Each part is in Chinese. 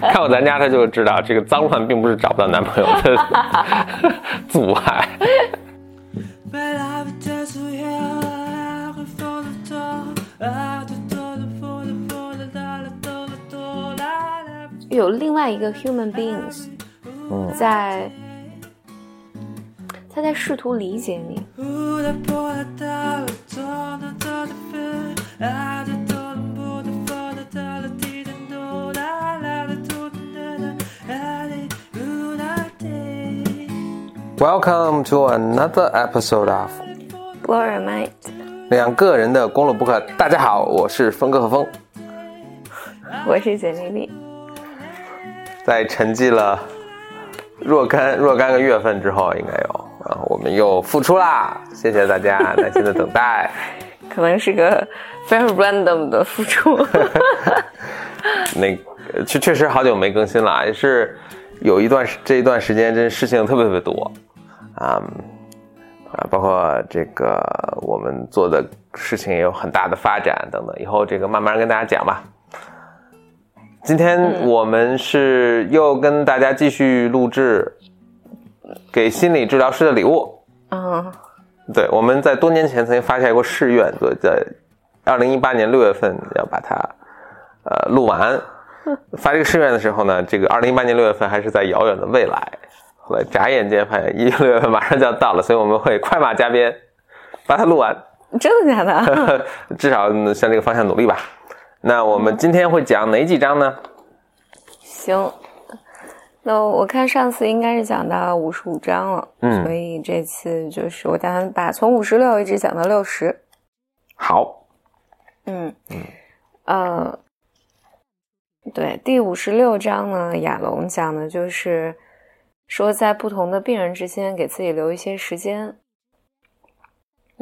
看过咱家他就知道，这个脏乱并不是找不到男朋友的 阻碍。有另外一个 human beings，在他在试图理解你。Welcome to another episode of Blow Your Mind。两个人的公路博客。大家好，我是峰哥和峰，我是简丽丽。在沉寂了若干若干个月份之后，应该有啊，我们又复出啦！谢谢大家耐心的等待。可能是个非常 random 的复出。那确确实好久没更新了，也是有一段这一段时间，真事情特别特别多啊啊，包括这个我们做的事情也有很大的发展等等，以后这个慢慢跟大家讲吧。今天我们是又跟大家继续录制给心理治疗师的礼物。嗯，对，我们在多年前曾经发下过誓愿，在二零一八年六月份要把它呃录完。发这个誓愿的时候呢，这个二零一八年六月份还是在遥远的未来。后来眨眼间发现一六月份马上就要到了，所以我们会快马加鞭把它录完。真的假的？至少向这个方向努力吧。那我们今天会讲哪几章呢？行，那我看上次应该是讲到五十五章了，嗯，所以这次就是我打算把从五十六一直讲到六十。好，嗯嗯呃，对，第五十六章呢，亚龙讲的就是说在不同的病人之间给自己留一些时间。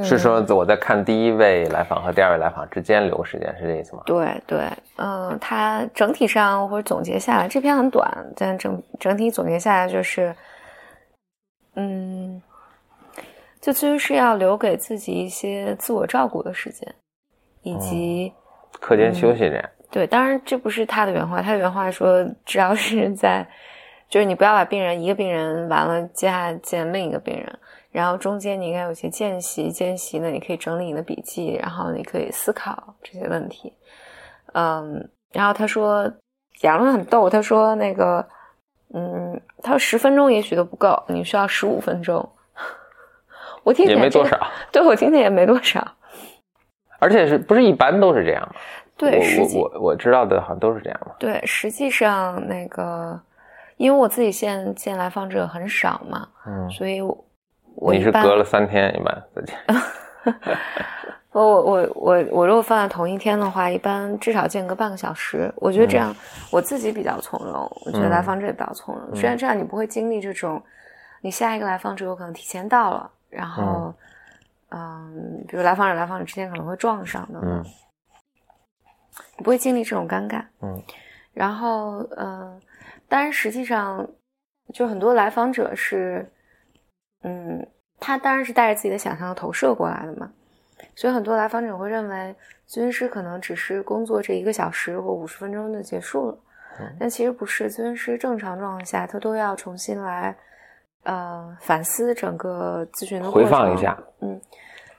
是说我在看第一位来访和第二位来访之间留时间，是这意思吗？对对，嗯，它整体上或者总结下来，这篇很短，但整整体总结下来就是，嗯，就其实是要留给自己一些自我照顾的时间，以及课间休息这样。对，当然这不是他的原话，他的原话说，只要是在，就是你不要把病人一个病人完了，接下来见另一个病人。然后中间你应该有些间隙，间隙呢，你可以整理你的笔记，然后你可以思考这些问题。嗯，然后他说，言论很逗，他说那个，嗯，他说十分钟也许都不够，你需要十五分钟。我听也没多少，对我听听也没多少。而且是不是一般都是这样吗？对，我我我知道的好像都是这样吧。对，实际上那个，因为我自己现见来访者很少嘛，嗯，所以我。你是隔了三天一般再见。我我我我我如果放在同一天的话，一般至少间隔半个小时。我觉得这样我自己比较从容，我觉得来访者也比较从容。虽然这样你不会经历这种，你下一个来访者有可能提前到了，然后嗯，比如来访者来访者之间可能会撞上的，嗯，你不会经历这种尴尬，嗯。然后嗯，当然实际上就很多来访者是。嗯，他当然是带着自己的想象投射过来的嘛，所以很多来访者会认为咨询师可能只是工作这一个小时或五十分钟就结束了，但其实不是，咨询师正常状况下他都要重新来，呃，反思整个咨询的回放一下，嗯，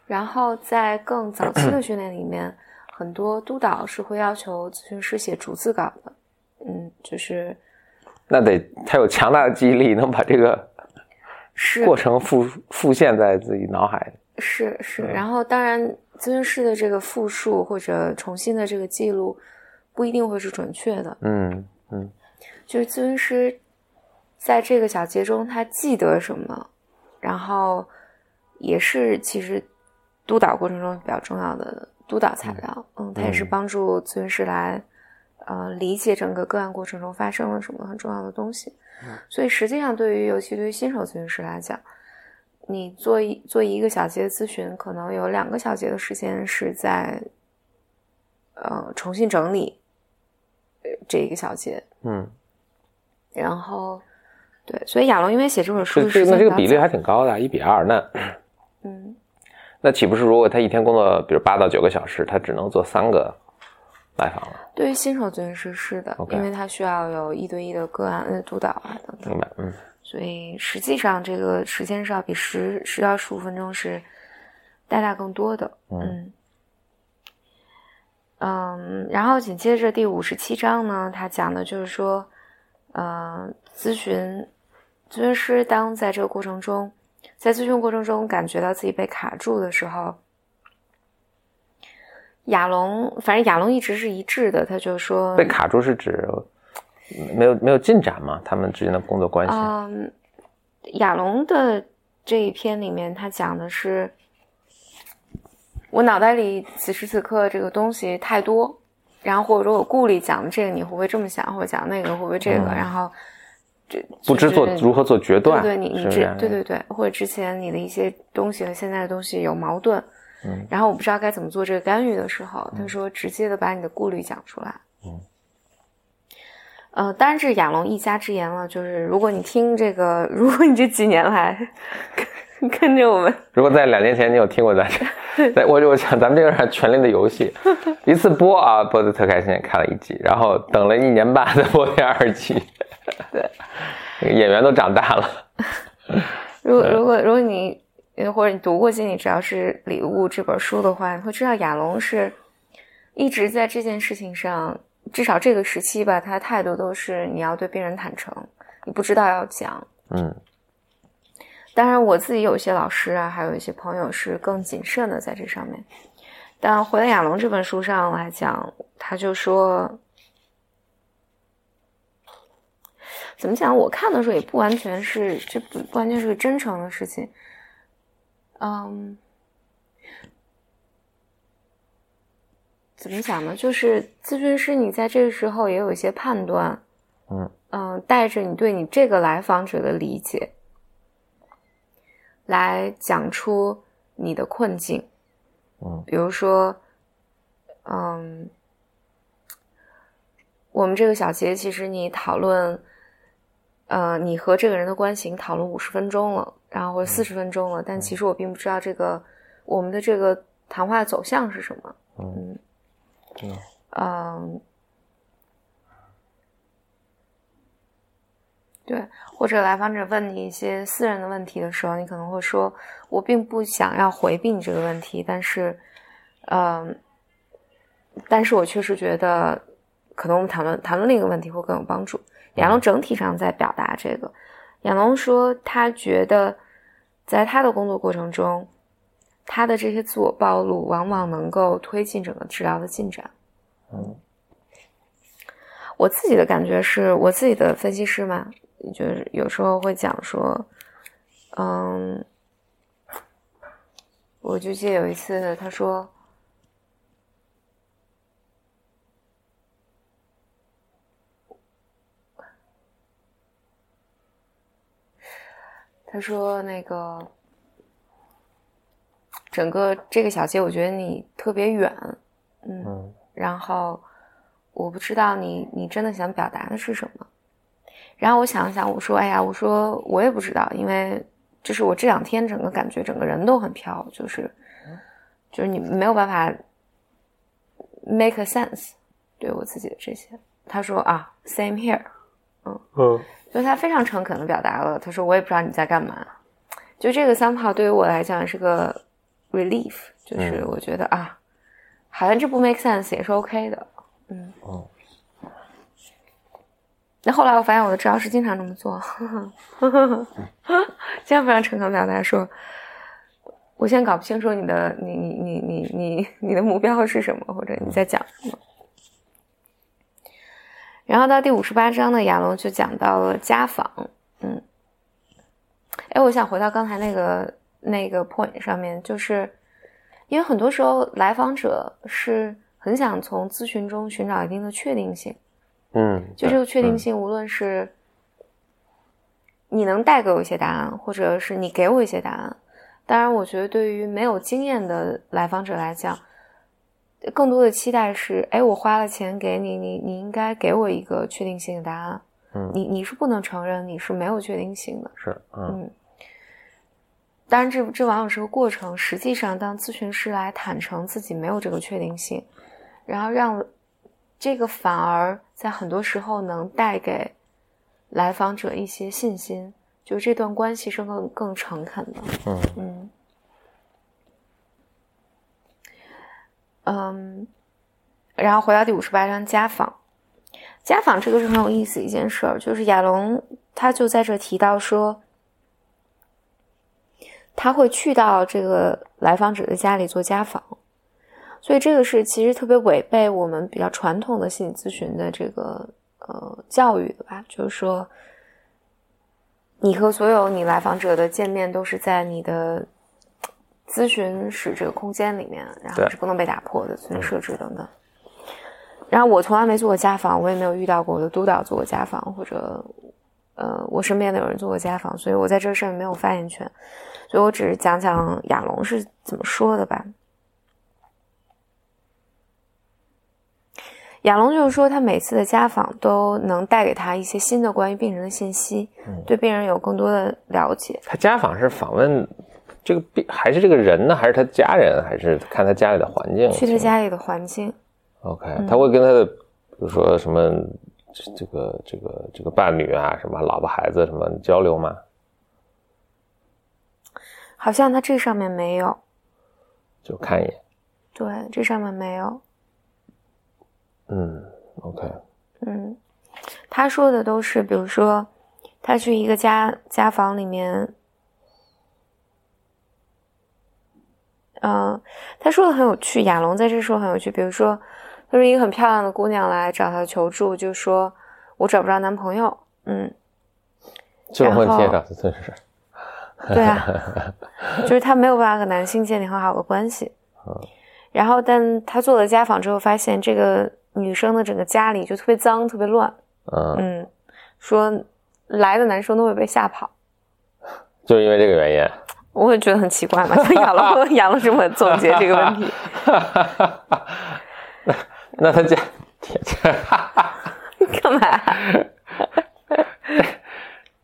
然后在更早期的训练里面，很多督导是会要求咨询师写逐字稿的，嗯，就是那得他有强大的记忆力，能把这个。是过程复复现在自己脑海里是是，然后当然咨询师的这个复述或者重新的这个记录不一定会是准确的。嗯嗯，就是咨询师在这个小节中他记得什么，然后也是其实督导过程中比较重要的督导材料。嗯，它也是帮助咨询师来呃理解整个个案过程中发生了什么很重要的东西。所以实际上，对于尤其对于新手咨询师来讲，你做一做一个小节的咨询，可能有两个小节的时间是在，呃，重新整理，这一个小节。嗯。然后，对，所以亚龙因为写这本书，那这个比例还挺高的，一比二。那，嗯，那岂不是如果他一天工作，比如八到九个小时，他只能做三个来访了。对于新手咨询师是的因为他需要有一对一的个案呃督导啊等等明，白，嗯所以实际上这个时间是要比十十到十五分钟是大大更多的。嗯嗯，然后紧接着第五十七章呢，他讲的就是说，呃，咨询咨询师当在这个过程中，在咨询过程中感觉到自己被卡住的时候，亚龙，反正亚龙一直是一致的，他就说被卡住是指没有没有进展嘛？他们之间的工作关系？嗯，亚龙的这一篇里面，他讲的是我脑袋里此时此刻这个东西太多，然后或者说我顾虑讲的这个你会不会这么想，或者讲那个会不会这个，嗯然后这不知做如何做决断，对对，你你之对对对，或者之前你的一些东西和现在的东西有矛盾，嗯然后我不知道该怎么做这个干预的时候，他说直接的把你的顾虑讲出来。嗯。呃，当然这是亚龙一家之言了。就是如果你听这个，如果你这几年来跟跟着我们，如果在两年前你有听过咱这，在我我想咱们这个是《权力的游戏》，一次播啊播的特开心，看了一集，然后等了一年半再播第二季，对，演员都长大了，如果如果如果你呃或者你读过《心理治疗师礼物》这本书的话，你会知道亚龙是一直在这件事情上，至少这个时期吧，他的态度都是你要对病人坦诚，你不知道要讲。嗯当然，我自己有一些老师啊，还有一些朋友是更谨慎的在这上面。但回到亚龙这本书上来讲，他就说，怎么讲？我看的时候也不完全是，这不不完全是个真诚的事情。嗯，怎么讲呢？就是咨询师，你在这个时候也有一些判断，嗯嗯，带着你对你这个来访者的理解，来讲出你的困境。嗯比如说，嗯，我们这个小节其实你讨论，呃，你和这个人的关系，你讨论五十分钟了，然后或者四十分钟了，但其实我并不知道这个我们的这个谈话的走向是什么。嗯嗯嗯，对，或者来访者问你一些私人的问题的时候，你可能会说：“我并不想要回避你这个问题，但是，嗯，但是我确实觉得，可能我们谈论谈论另一个问题会更有帮助。”亚龙整体上在表达这个，亚龙说他觉得，在他的工作过程中，他的这些自我暴露往往能够推进整个治疗的进展。嗯。我自己的感觉是我自己的分析师嘛，就是有时候会讲说，嗯，我就记得有一次他说，他说那个整个这个小街，我觉得你特别远，嗯，嗯然后我不知道你你真的想表达的是什么。然后我想了想，我说：“哎呀，我说我也不知道，因为就是我这两天整个感觉整个人都很飘，就是就是你没有办法 make a sense 对我自己的这些。”他说：“啊，same here。”嗯所以他非常诚恳的表达了，他说：“我也不知道你在干嘛。”就这个 somehow 对于我来讲是个 relief，就是嗯我觉得、啊，好像这不 make sense 也是 OK 的。嗯，嗯那后来我发现我的治疗师经常这么做，经常非常诚恳地表达说，我现在搞不清楚你的你你你你你你的目标是什么，或者你在讲什么。然后到第五十八章呢，亚龙就讲到了家访，嗯，哎，我想回到刚才那个那个 point 上面，就是因为很多时候来访者是很想从咨询中寻找一定的确定性。嗯，就这个确定嗯性，无论是你能带给我一些答案，或者是你给我一些答案。当然，我觉得对于没有经验的来访者来讲，更多的期待是：哎，我花了钱给你，你你应该给我一个确定性的答案。嗯你你是不能承认你是没有确定性的。是嗯嗯，当然这这往往是个过程。实际上，当咨询师来坦诚自己没有这个确定性，然后让这个反而在很多时候能带给来访者一些信心，就这段关系是更更诚恳的。嗯嗯嗯，然后回到第五十八章家访，家访这个是很有意思一件事儿，就是亚龙他就在这提到说，他会去到这个来访者的家里做家访，所以这个是其实特别违背我们比较传统的心理咨询的这个呃教育的吧，就是说，你和所有你来访者的见面都是在你的。咨询室这个空间里面，然后是不能被打破的，所以设置等等。然后我从来没做过家访，我也没有遇到过我的督导做过家访，或者呃，我身边的有人做过家访，所以我在这上面没有发言权。所以我只是讲讲亚龙是怎么说的吧。亚龙就是说，他每次的家访都能带给他一些新的关于病人的信息，对病人有更多的了解。他家访是访问。这个病还是这个人呢？还是他家人？还是看他家里的环境？去他家里的环境。OK，他会跟他的，比如说什么这个这个这个伴侣啊，什么老婆孩子什么交流吗？好像他这上面没有。就看一眼。对，这上面没有。嗯，OK。嗯，他说的都是，比如说他去一个家家访里面。嗯，他说的很有趣。亚龙在这说很有趣，比如说，他说一个很漂亮的姑娘来找他求助，就说我找不着男朋友。嗯，这种问题也找的真是。对啊，就是他没有办法和男性建立很好的关系。嗯，然后但他做了家访之后，发现这个女生的整个家里就特别脏，特别乱。嗯嗯，说来的男生都会被吓跑，就是因为这个原因。我也觉得很奇怪嘛，养了养了这么总结这个问题。那 那他家，干嘛？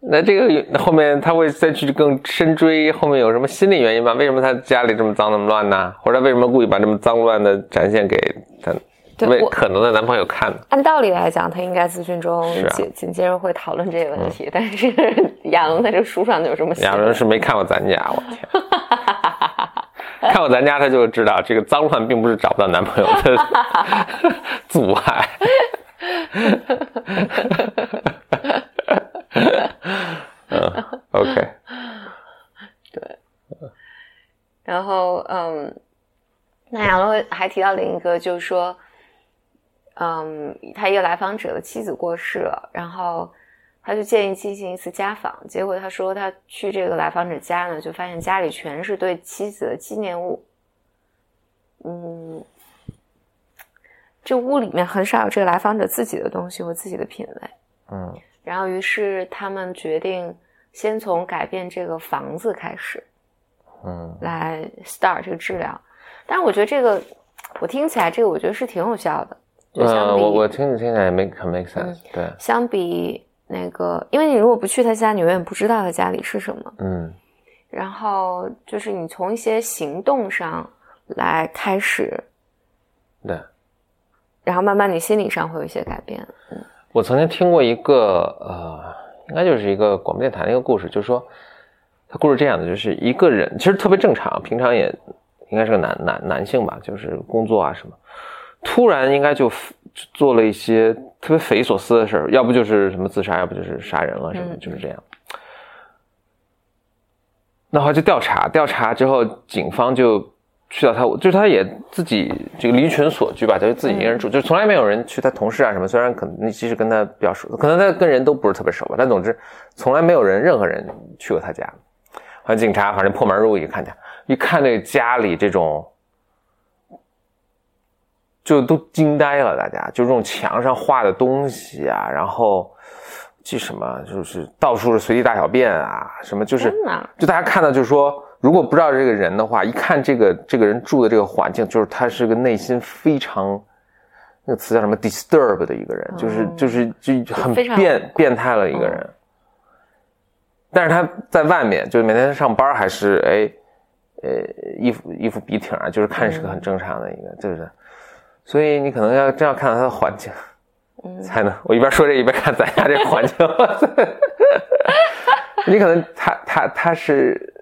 那这个后面他会再去更深追，后面有什么心理原因吗？为什么他家里这么脏那么乱呢？或者为什么故意把这么脏乱的展现给他？为可能的男朋友看。按道理来讲，他应该咨询中紧紧接着会讨论这个问题。但是亚龙在这书上就有这么写。亚龙是没看过咱家，我天！看过咱家，他就知道这个脏乱并不是找不到男朋友的 阻碍。嗯，OK。对。然后，嗯，那亚龙还提到另一个，就是说。嗯，他一个来访者的妻子过世了，然后他就建议进行一次家访。结果他说他去这个来访者家呢，就发现家里全是对妻子的纪念物。嗯，这屋里面很少有这个来访者自己的东西或自己的品味。嗯，然后于是他们决定先从改变这个房子开始，嗯，来 start 这个治疗。但是我觉得这个，我听起来这个我觉得是挺有效的。嗯，我我听着听起来也没很 make sense。对，相比那个，因为你如果不去他家，你永远不知道他家里是什么。嗯。然后就是你从一些行动上来开始。对。然后慢慢你心理上会有一些改变。嗯。我曾经听过一个呃，应该就是一个广播电台的一个故事，就是说，他故事这样的，就是一个人其实特别正常，平常也应该是个男男男性吧，就是工作啊什么。突然应该就做了一些特别匪夷所思的事儿，要不就是什么自杀，要不就是杀人了，什么就是这样。那后就调查，调查之后，警方就去到他，就是他也自己这个离群索居吧，他就自己一个人住，就从来没有人去他同事啊什么。虽然可能其实跟他比较熟，可能他跟人都不是特别熟吧，但总之从来没有人任何人去过他家。反正警察反正破门而入一看见，一看那个家里这种。就都惊呆了，大家就这种墙上画的东西啊，然后这什么，就是到处是随地大小便啊，什么就是，就大家看到就是说，如果不知道这个人的话，一看这个这个人住的这个环境，就是他是个内心非常那个词叫什么 disturb 的一个人，就是就是就很变变态了一个人。但是他在外面，就是每天上班还是哎，呃，衣服衣服笔挺啊，就是看是个很正常的一个，就是。所以你可能要真要看到它的环境，嗯才能。我一边说这一边看咱家这个环境，你可能它它它是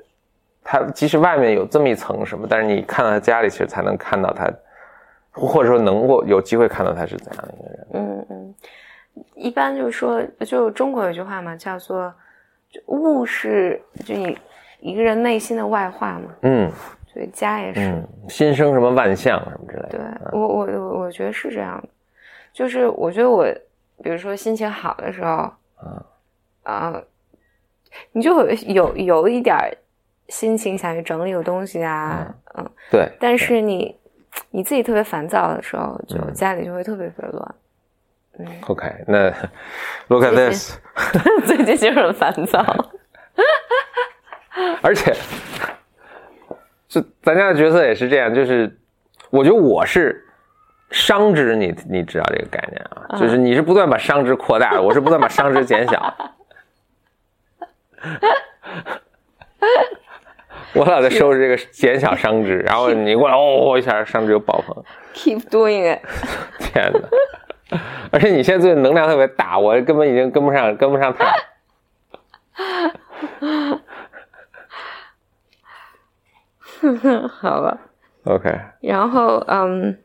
它，即使外面有这么一层什么，但是你看到他家里，其实才能看到他，或者说能够有机会看到他是怎样的一个人。嗯嗯，一般就是说，就中国有句话嘛，叫做物是就你一个人内心的外化嘛，嗯所以家也是。嗯，心生什么万象什么之类的。对我我我我觉得是这样的，就是我觉得我比如说心情好的时候，嗯啊、你就有有有一点心情想去整理个东西啊，嗯，对，但是你你自己特别烦躁的时候，就嗯家里就会特别特别乱。嗯，OK，那 look at this，最近就是很烦躁。而且，就咱家的角色也是这样，就是我觉得我是商值，你你知道这个概念啊，就是你是不断把商值扩大，我是不断把商值减小。我老在收拾这个减小商值，然后你过来哦一下商值就爆棚，Keep doing it。天哪！而且你现在最近能量特别大，我根本已经跟不上，跟不上他。好吧。OK，然后，嗯，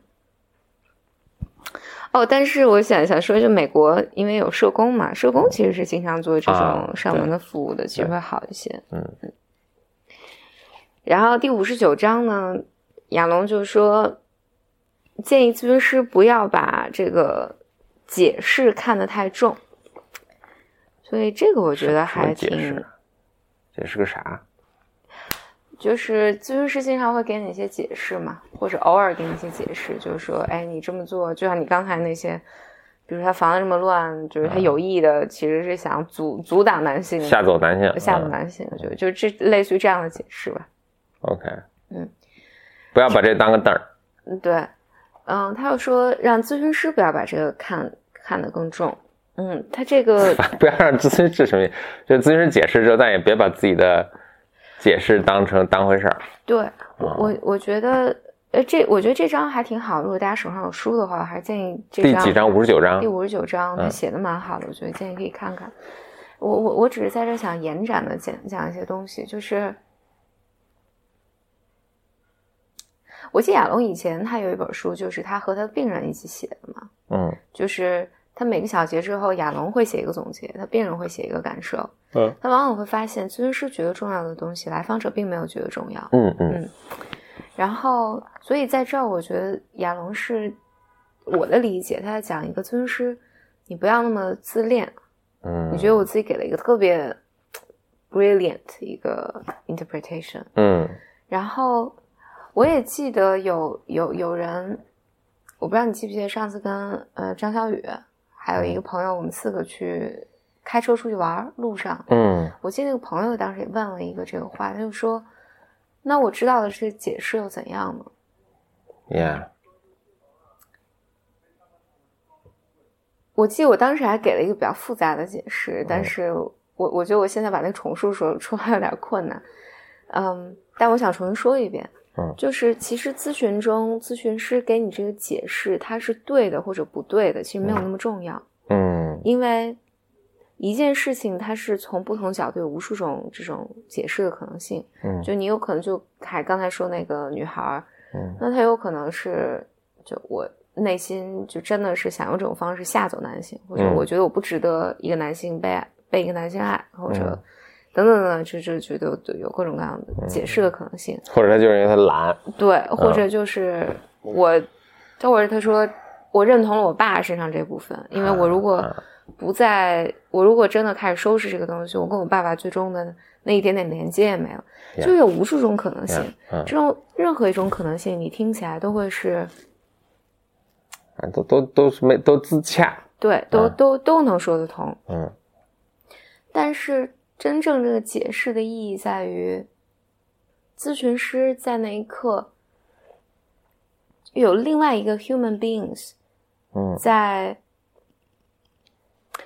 哦，但是我想想说，就美国因为有社工嘛，社工其实是经常做这啊种上门的服务的，其实会好一些。嗯嗯然后第五十九章呢，亚龙就说，建议咨询师不要把这个解释看得太重。所以这个我觉得还挺解释，解释个啥？就是咨询师经常会给你一些解释嘛，或者偶尔给你一些解释，就是说，哎，你这么做，就像你刚才那些，比如他房子这么乱，就是他有意的，其实是想阻阻挡男性吓走男性，吓走嗯男性，就就这类似于这样的解释吧。OK，嗯，不要把这当个凳儿。嗯，对，嗯，他又说让咨询师不要把这个看看得更重。嗯，他这个 不要让咨询师什么意思，就咨询师解释之后，但也别把自己的解释当成当回事儿。对我我我觉得，呃，这我觉得这张还挺好。如果大家手上有书的话，我还是建议这张第几章？五十九章第。五十九章，他嗯写的蛮好的，我觉得建议可以看看。我我我只是在这想延展的讲讲一些东西，就是我记得亚龙以前他有一本书，就是他和他的病人一起写的嘛，嗯就是他每个小节之后，亚龙会写一个总结，他病人会写一个感受，嗯。他往往会发现咨询师觉得重要的东西，来访者并没有觉得重要。嗯。嗯。然后，所以在这儿，我觉得亚龙是我的理解，他在讲一个咨询师，你不要那么自恋。嗯，你觉得我自己给了一个特别 brilliant 一个 interpretation，嗯。然后我也记得有有有人，我不知道你记不记得上次跟呃张小雨还有一个朋友，我们四个去开车出去玩，路上，嗯。我记得那个朋友当时也问了一个这个话，他就说：“那我知道的是解释又怎样呢？”，Yeah，我记得我当时还给了一个比较复杂的解释，但是我我觉得我现在把那个重述说出来有点困难，嗯，但我想重新说一遍，嗯。就是其实咨询中咨询师给你这个解释，它是对的或者不对的，其实没有那么重要，嗯。因为一件事情它是从不同角度有无数种这种解释的可能性，嗯。就你有可能就还刚才说那个女孩儿，嗯。那她有可能是就我内心就真的是想用这种方式吓走男性，或者嗯。我觉得我不值得一个男性被爱被一个男性爱，或者嗯等等等等，就就觉得有各种各样的解释的可能性。或者他就是因为他懒。对，或者就是我，他或者他说我认同了我爸身上这部分，因为我如果啊不在，我如果真的开始收拾这个东西，我跟我爸爸最终的那一点点连接也没了，就有无数种可能性。嗯这种任何一种可能性，你听起来都会是啊，都都都是没都自洽。对，都、嗯都都能说得通。嗯但是真正这个解释的意义在于，咨询师在那一刻有另外一个 human beings 嗯在，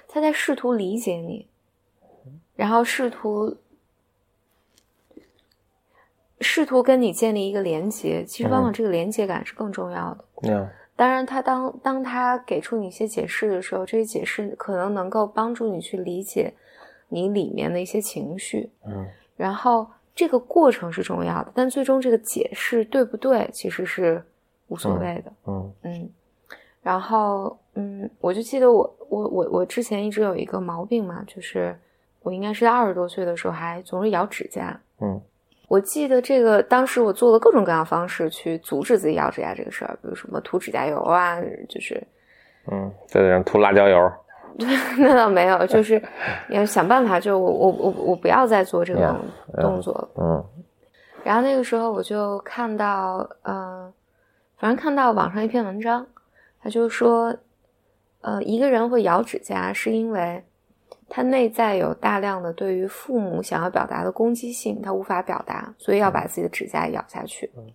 他在试图理解你，然后试图试图跟你建立一个连接。其实往往这个连接感是更重要的。，Yeah，当然，他当当他给出你一些解释的时候，这些解释可能能够帮助你去理解你里面的一些情绪。嗯然后这个过程是重要的，但最终这个解释对不对，其实是无所谓的。嗯嗯，然后嗯，我就记得我我我我之前一直有一个毛病嘛，就是我应该是在二十多岁的时候还总是咬指甲。嗯我记得这个当时我做了各种各样的方式去阻止自己咬指甲这个事儿，比如什么涂指甲油啊，就是嗯，再让涂辣椒油。那倒没有，就是 要想办法，就我我我我不要再做这种.动作了。嗯然后那个时候我就看到，嗯、反正看到网上一篇文章，他就说，呃，一个人会咬指甲是因为他内在有大量的对于父母想要表达的攻击性，他无法表达，所以要把自己的指甲咬下去。嗯，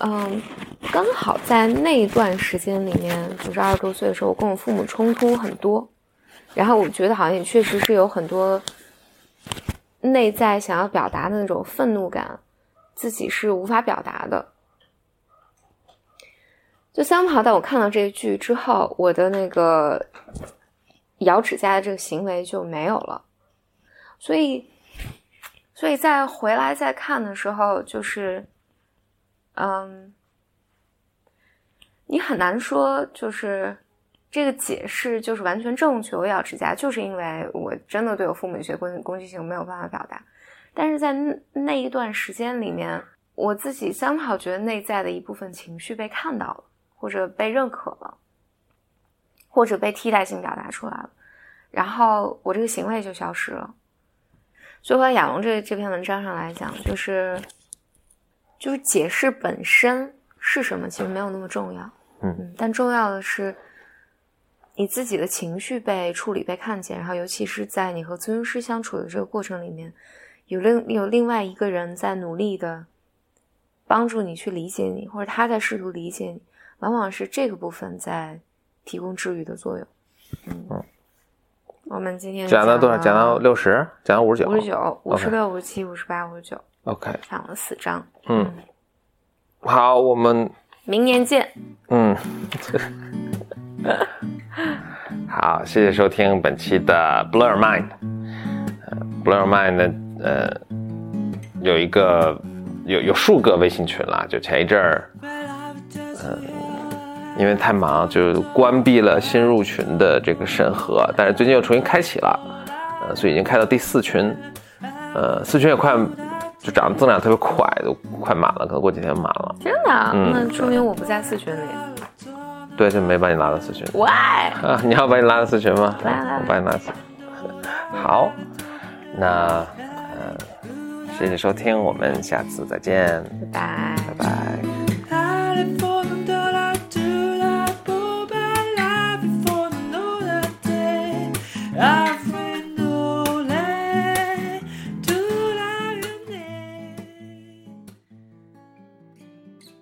嗯刚好在那一段时间里面，就是二十多岁的时候，我跟我父母冲突很多，然后我觉得好像也确实是有很多内在想要表达的那种愤怒感，自己是无法表达的。就三跑，在我看到这个剧之后，我的那个咬指甲的这个行为就没有了，所以，所以在回来再看的时候，就是，嗯，你很难说，就是这个解释就是完全正确。我咬指甲就是因为我真的对我父母有些攻攻击性，没有办法表达。但是在那一段时间里面，我自己 somehow 觉得内在的一部分情绪被看到了，或者被认可了，或者被替代性表达出来了，然后我这个行为就消失了。所以，回到亚龙这这篇文章上来讲，就是就是解释本身是什么，其实没有那么重要。嗯但重要的是你自己的情绪被处理、被看见，然后尤其是在你和咨询师相处的这个过程里面，有另有另外一个人在努力的帮助你去理解你，或者他在试图理解你，往往是这个部分在提供治愈的作用。嗯，嗯我们今天讲到多少？讲到六十？讲到五十九？五十九、五十六、五十七、五十八、五十九，OK，讲了四张。嗯，好，我们明年见。嗯，好，谢谢收听本期的 Blur Mind。呃，Blur Mind 呢，呃，有一个有有数个微信群啦，就前一阵儿，嗯、因为太忙，就关闭了新入群的这个审核，但是最近又重新开启了，呃，所以已经开到第四群，呃，四群也快就涨增长特别快，都快满了，可能过几天满了。真的、那说明我不在四群里。对，就没把你拉到四群。喂、啊，你要把你拉到四群吗？来来，我把你拉四。好，那嗯、谢谢收听，我们下次再见。拜拜拜拜。Ah!